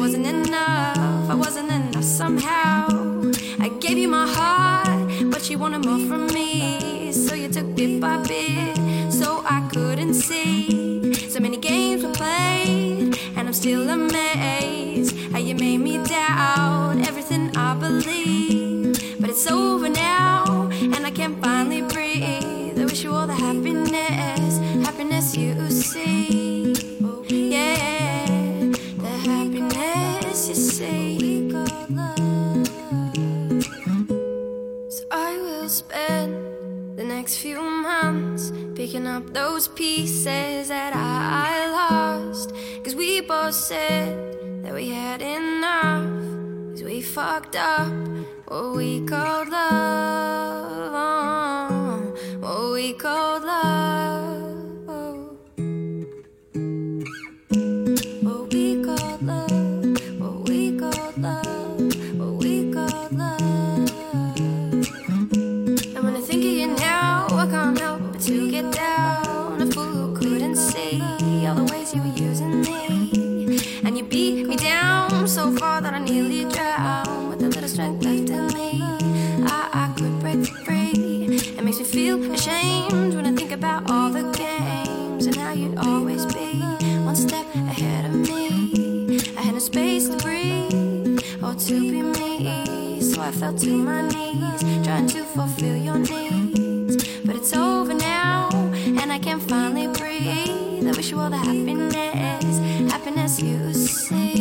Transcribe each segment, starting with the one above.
wasn't enough. I wasn't enough somehow. I gave you my heart, but you wanted more from me. So you took bit by bit, so I couldn't see. So many games were played, and I'm still amazed how you made me doubt everything I believe. But it's over now, and I can finally breathe. I wish you all the happiness, happiness you picking up those pieces that I lost. Cause we both said that we had enough. Cause we fucked up what we called love. oh, What we called love. So far that I nearly drowned. With a little strength left in me, I, I could break free. It makes me feel ashamed when I think about all the games and how you'd always be one step ahead of me. I had no space to breathe or to be me, so I fell to my knees trying to fulfill your needs. But it's over now, and I can finally breathe. I wish you all the happiness, happiness you see.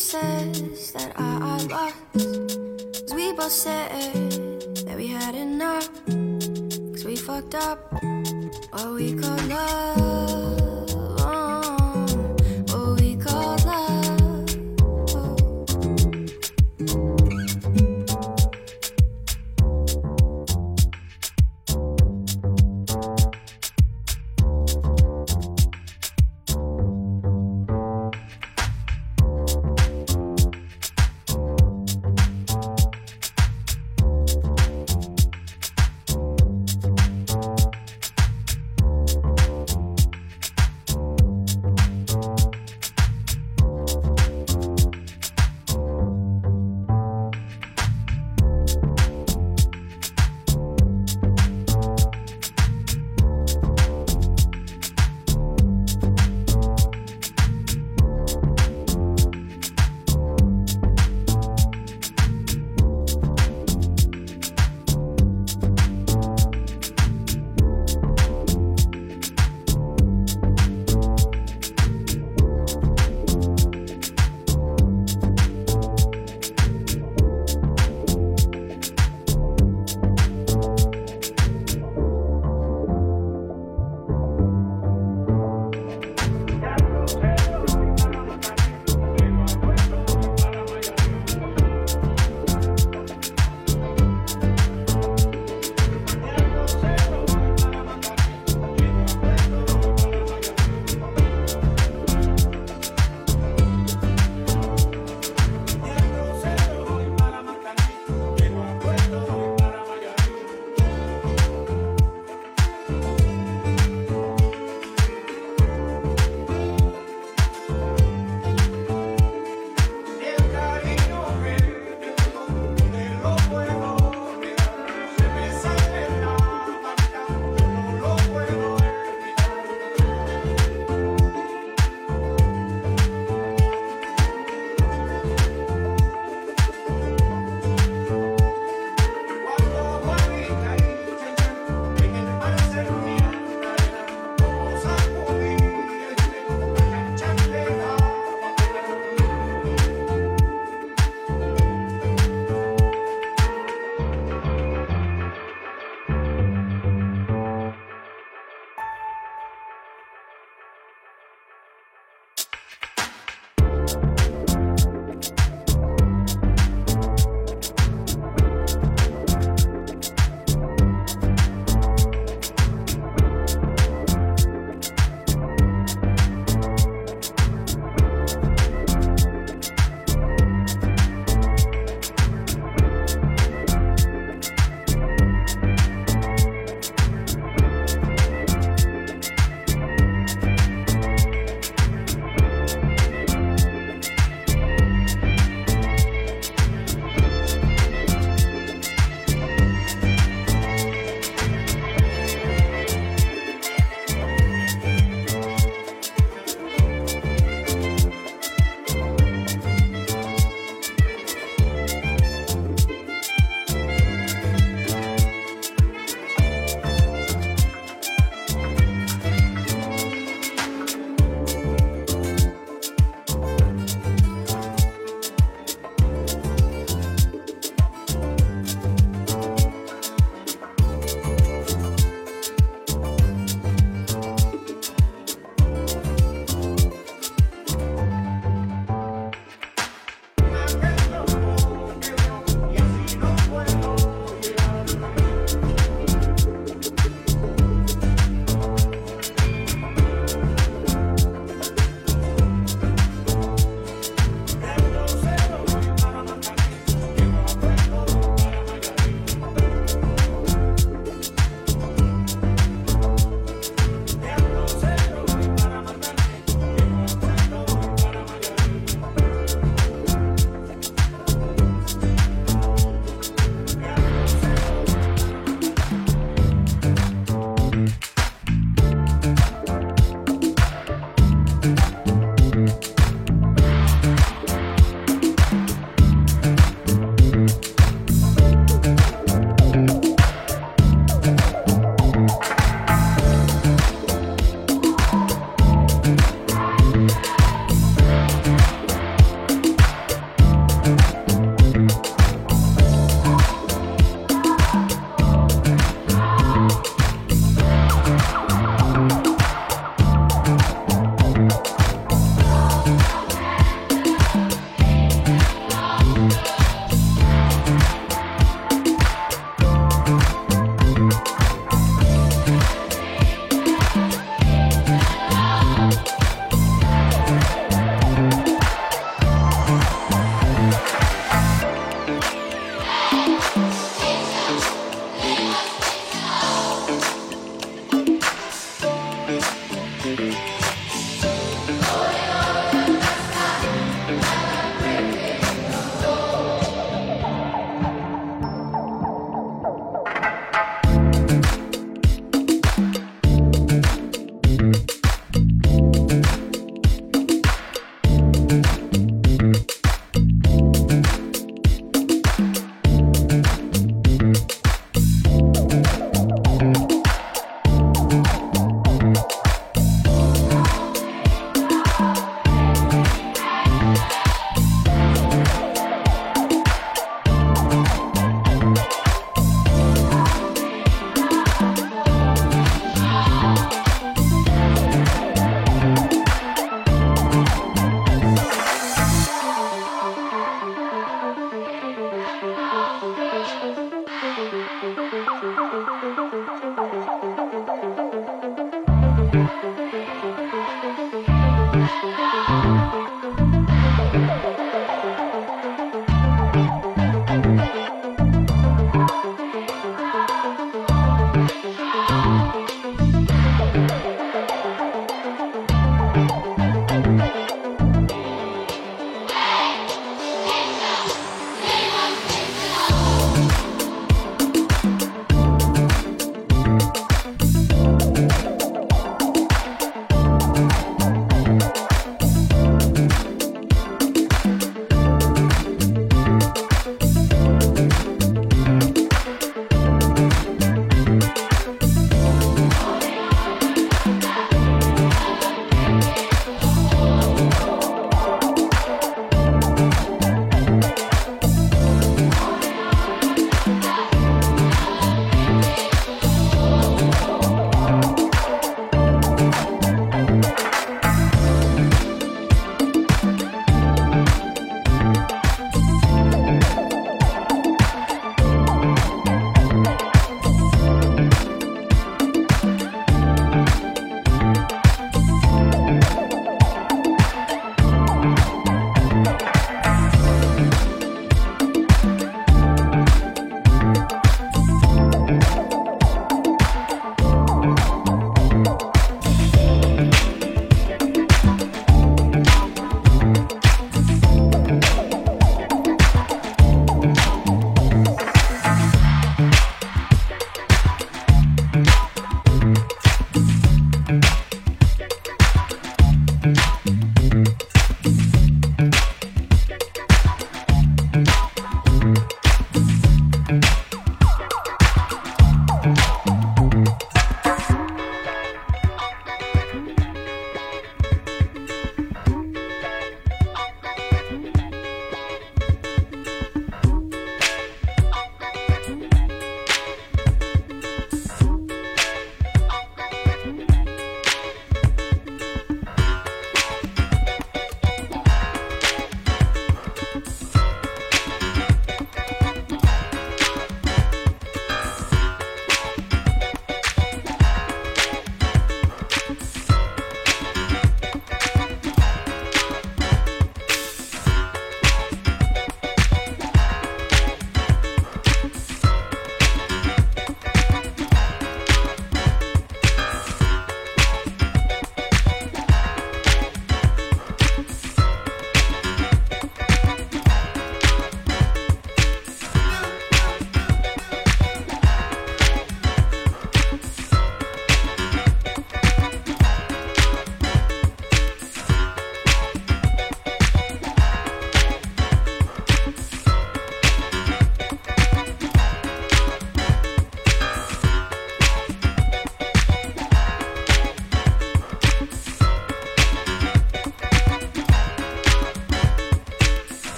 Pieces that I, I lost. Cause we both said that we had enough. Cause we fucked up what we called love.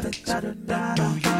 da da da da da.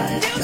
Bye.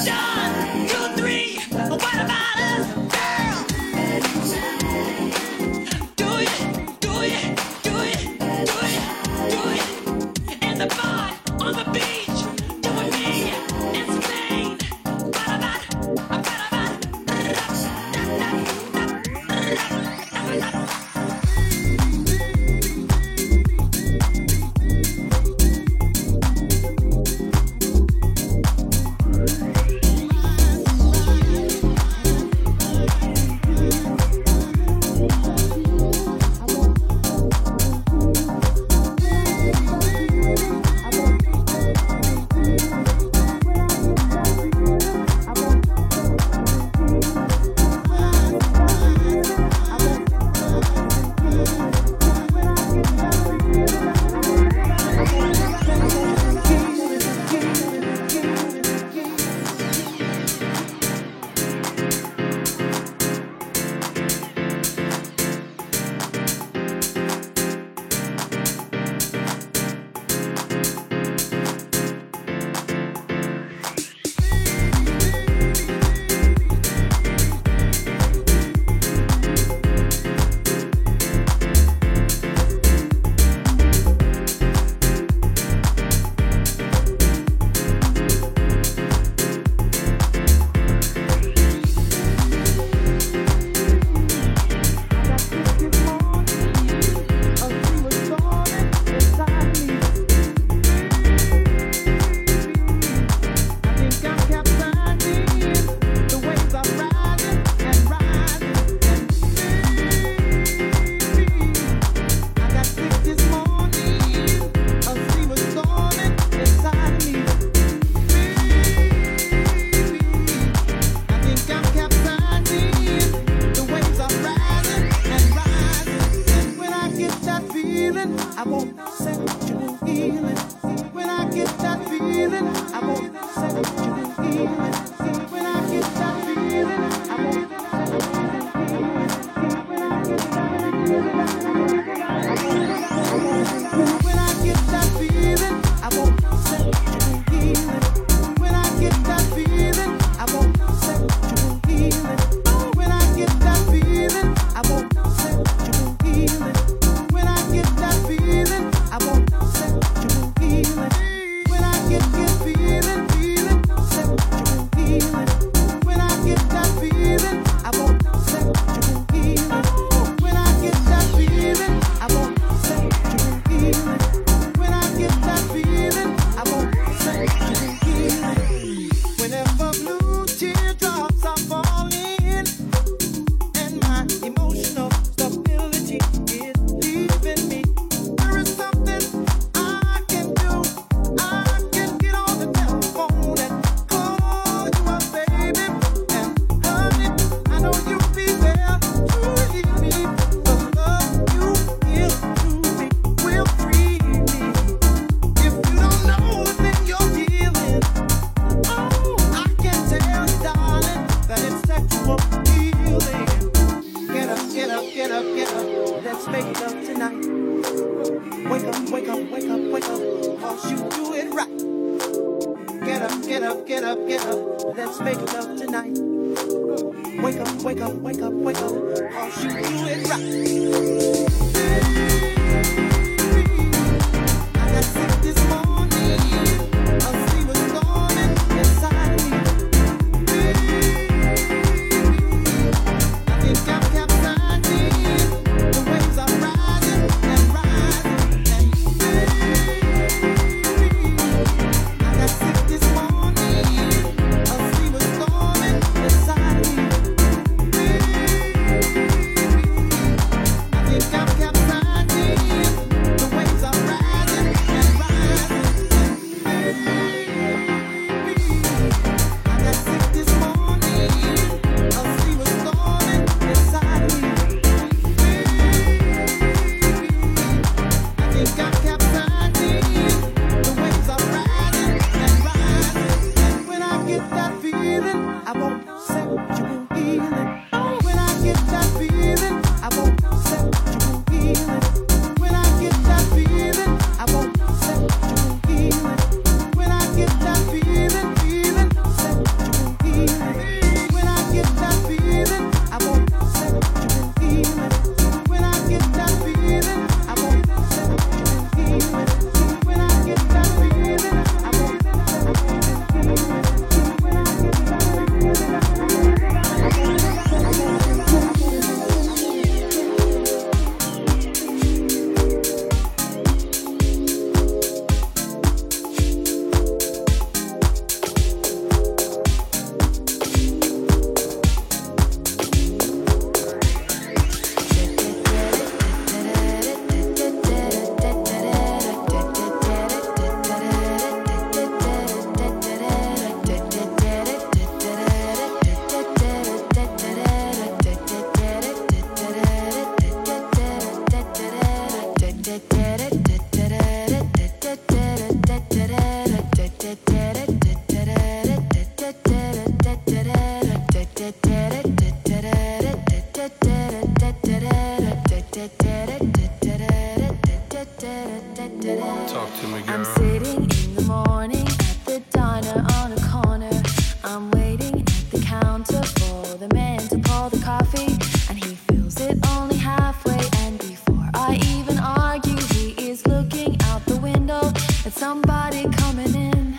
somebody coming in.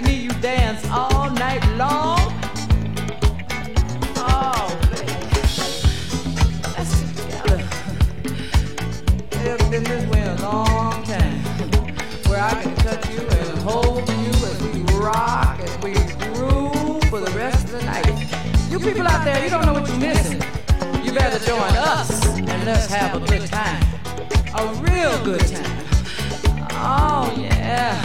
Me, you dance all night long. Oh. Let's get together. It's been this way a long time. Where I can touch you and hold you as we rock and we groove for the rest of the night. You people out there, you don't know what you're missing. You better join us and let's have a good time. A real good time. Oh, yeah.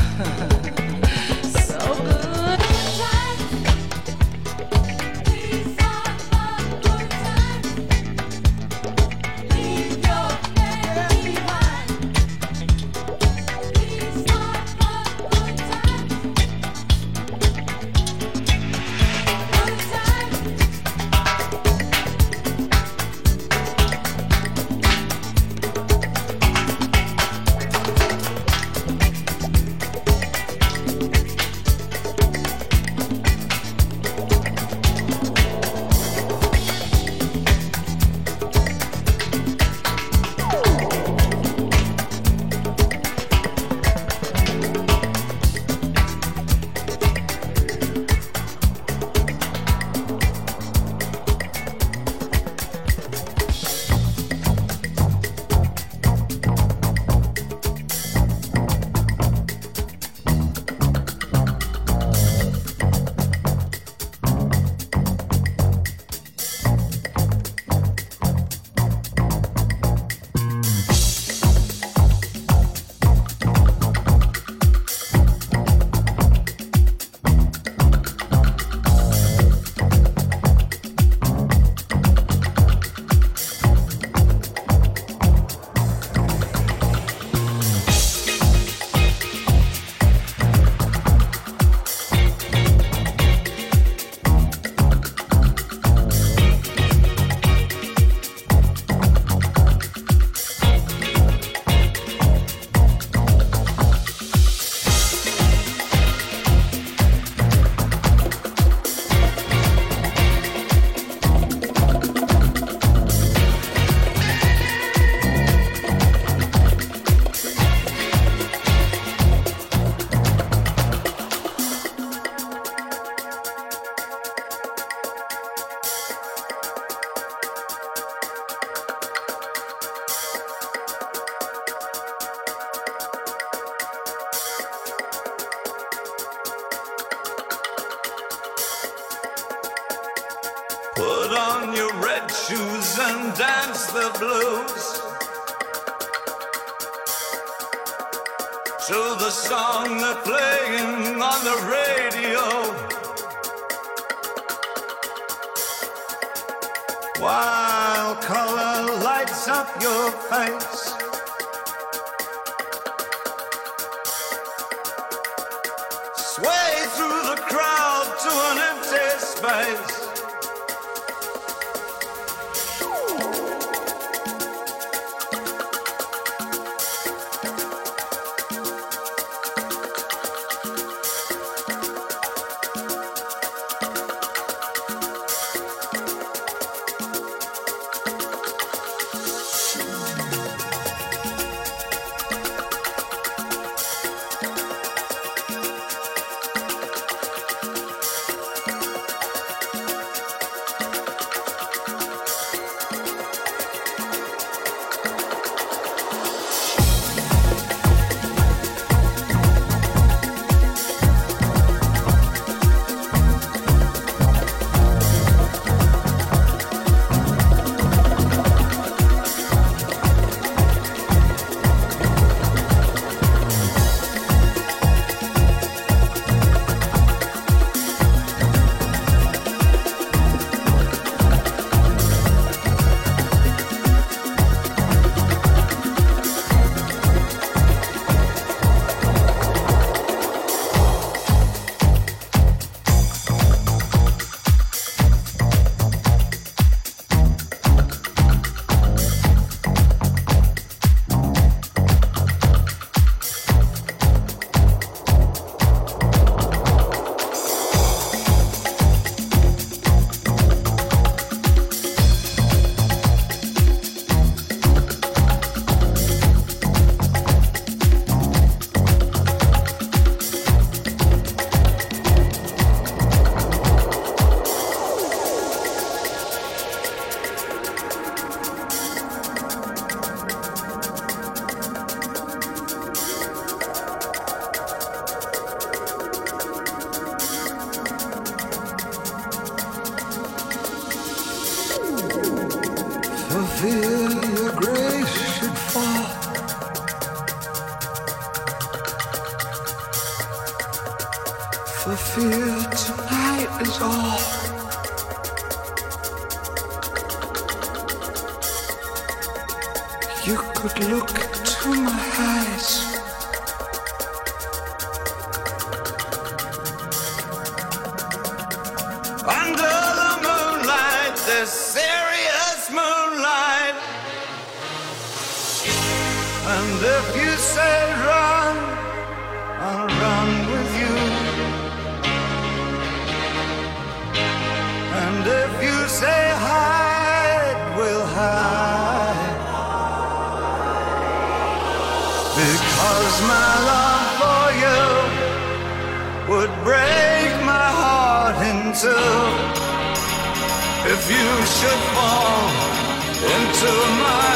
On your red shoes and dance the blues to the song they're playing on the radio. While color lights up your face. If you should fall into my